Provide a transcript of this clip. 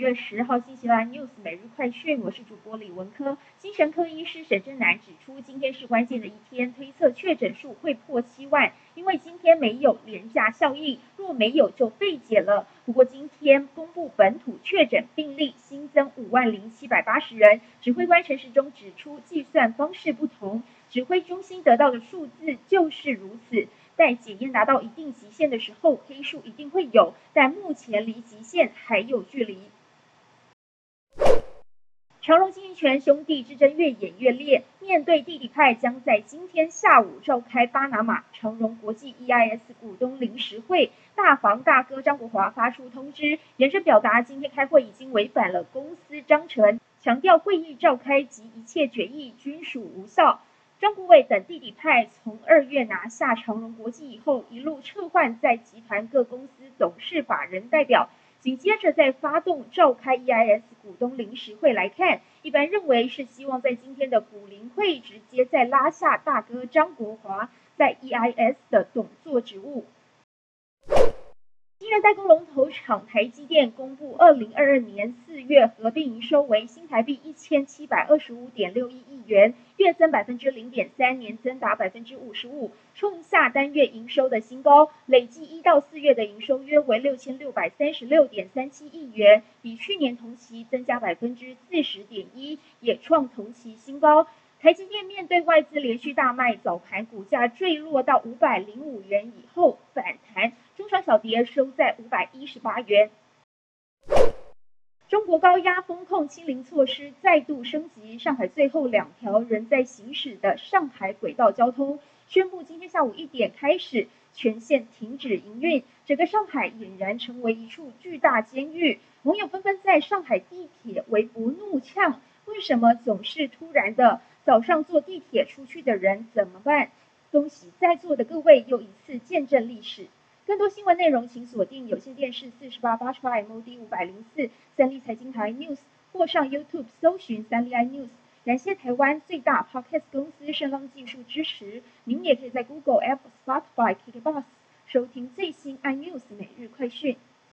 月十号，新西兰 News 每日快讯，我是主播李文科。精神科医师沈振南指出，今天是关键的一天，推测确诊数会破七万，因为今天没有廉价效应，若没有就被解了。不过今天公布本土确诊病例新增五万零七百八十人，指挥官陈时中指出，计算方式不同，指挥中心得到的数字就是如此。在检验达到一定极限的时候，黑数一定会有，但目前离极限还有距离。长荣经营权兄弟之争越演越烈，面对弟弟派将在今天下午召开巴拿马长荣国际 EIS 股东临时会，大房大哥张国华发出通知，严正表达今天开会已经违反了公司章程，强调会议召开及一切决议均属无效。张国伟等弟弟派从二月拿下长荣国际以后，一路撤换在集团各公司董事法人代表，紧接着再发动召开 EIS 股东临时会来看，一般认为是希望在今天的股临会直接再拉下大哥张国华在 EIS 的董座职务。代工龙头厂台积电公布，二零二二年四月合并营收为新台币一千七百二十五点六一亿元，月增百分之零点三，年增达百分之五十五，创下单月营收的新高。累计一到四月的营收约为六千六百三十六点三七亿元，比去年同期增加百分之四十点一，也创同期新高。台积电面对外资连续大卖，早盘股价坠落到五百零五元以后，小跌收在五百一十八元。中国高压风控清零措施再度升级，上海最后两条仍在行驶的上海轨道交通宣布，今天下午一点开始全线停止营运，整个上海俨然成为一处巨大监狱。网友纷纷在上海地铁微博怒呛：为什么总是突然的？早上坐地铁出去的人怎么办？恭喜在座的各位又一次见证历史。更多新闻内容，请锁定有线电视四十八八十八 MOD 五百零四三立财经台 News，或上 YouTube 搜寻三立 iNews。感谢台湾最大 Podcast 公司盛浪技术支持。您也可以在 Google、Apple、Spotify、KKBox 收听最新 iNews 每日快讯。